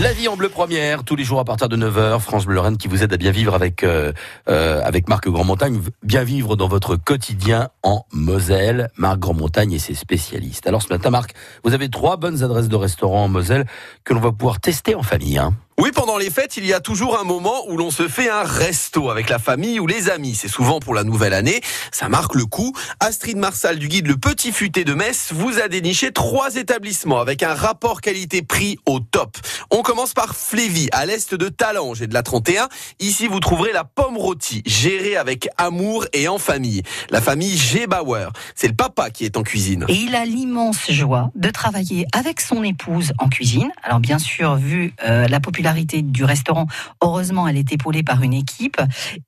La vie en bleu première, tous les jours à partir de 9h, France Bleu Lorraine qui vous aide à bien vivre avec euh, euh, avec Marc Grandmontagne, bien vivre dans votre quotidien en Moselle. Marc Grandmontagne et ses spécialistes. Alors ce matin, Marc, vous avez trois bonnes adresses de restaurants en Moselle que l'on va pouvoir tester en famille. Hein. Oui, pendant les fêtes, il y a toujours un moment où l'on se fait un resto avec la famille ou les amis. C'est souvent pour la nouvelle année. Ça marque le coup. Astrid Marsal du guide Le Petit Futé de Metz vous a déniché trois établissements avec un rapport qualité-prix au top. On commence par Flévy, à l'est de Talange et de la 31. Ici, vous trouverez la pomme rôtie, gérée avec amour et en famille. La famille Gebauer. C'est le papa qui est en cuisine. Et il a l'immense joie de travailler avec son épouse en cuisine. Alors bien sûr, vu euh, la du restaurant. Heureusement, elle est épaulée par une équipe.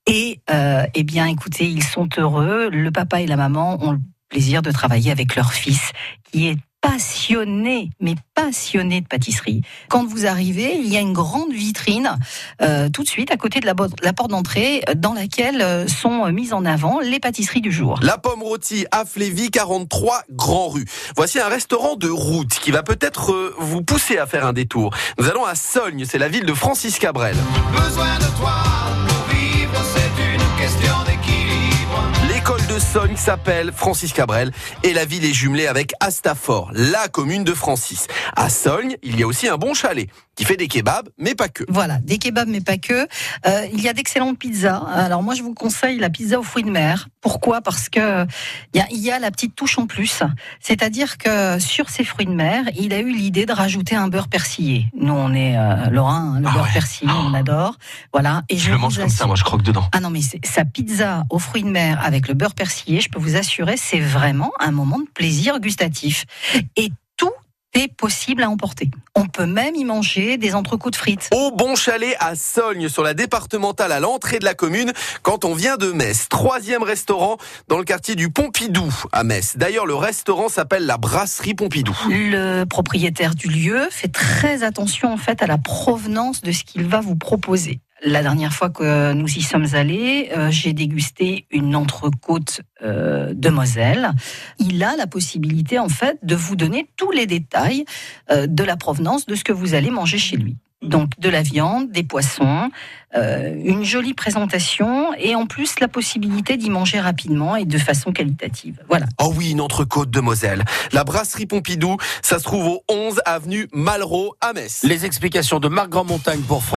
Et euh, eh bien, écoutez, ils sont heureux. Le papa et la maman ont le plaisir de travailler avec leur fils, qui est passionné, mais passionné de pâtisserie. Quand vous arrivez, il y a une grande vitrine euh, tout de suite à côté de la, porte d'entrée dans laquelle euh, sont mises en avant les pâtisseries du jour. La pomme rôtie à Flévy, 43 Grand Rue. Voici un restaurant de route qui va peut-être euh, vous pousser à faire un détour. Nous allons à Sogne, c'est la ville de Francis Cabrel. Besoin de toi pour vivre, c'est une question de Sogne s'appelle Francis Cabrel et la ville est jumelée avec Astafort, la commune de Francis. À Sogne, il y a aussi un bon chalet qui fait des kebabs, mais pas que. Voilà, des kebabs, mais pas que. Euh, il y a d'excellentes pizzas. Alors moi, je vous conseille la pizza aux fruits de mer. Pourquoi? Parce que il y, a, la petite touche en plus. C'est-à-dire que sur ces fruits de mer, il a eu l'idée de rajouter un beurre persillé. Nous, on est euh, Lorrain, hein, le ah beurre persillé, on adore. Voilà. Et je, le mange comme ça, moi, je croque dedans. Ah non, mais sa pizza aux fruits de mer avec le beurre persillé, je peux vous assurer, c'est vraiment un moment de plaisir gustatif. Et c'est possible à emporter. On peut même y manger des entrecôtes frites. Au Bon Chalet à Sogne, sur la départementale à l'entrée de la commune, quand on vient de Metz. Troisième restaurant dans le quartier du Pompidou à Metz. D'ailleurs, le restaurant s'appelle la Brasserie Pompidou. Le propriétaire du lieu fait très attention en fait à la provenance de ce qu'il va vous proposer. La dernière fois que nous y sommes allés, euh, j'ai dégusté une entrecôte euh, de Moselle. Il a la possibilité, en fait, de vous donner tous les détails euh, de la provenance de ce que vous allez manger chez lui. Donc de la viande, des poissons, une jolie présentation et en plus la possibilité d'y manger rapidement et de façon qualitative. Voilà. Oh oui, une entrecôte de Moselle. La brasserie Pompidou, ça se trouve au 11 avenue Malraux à Metz. Les explications de Marc Grandmontagne pour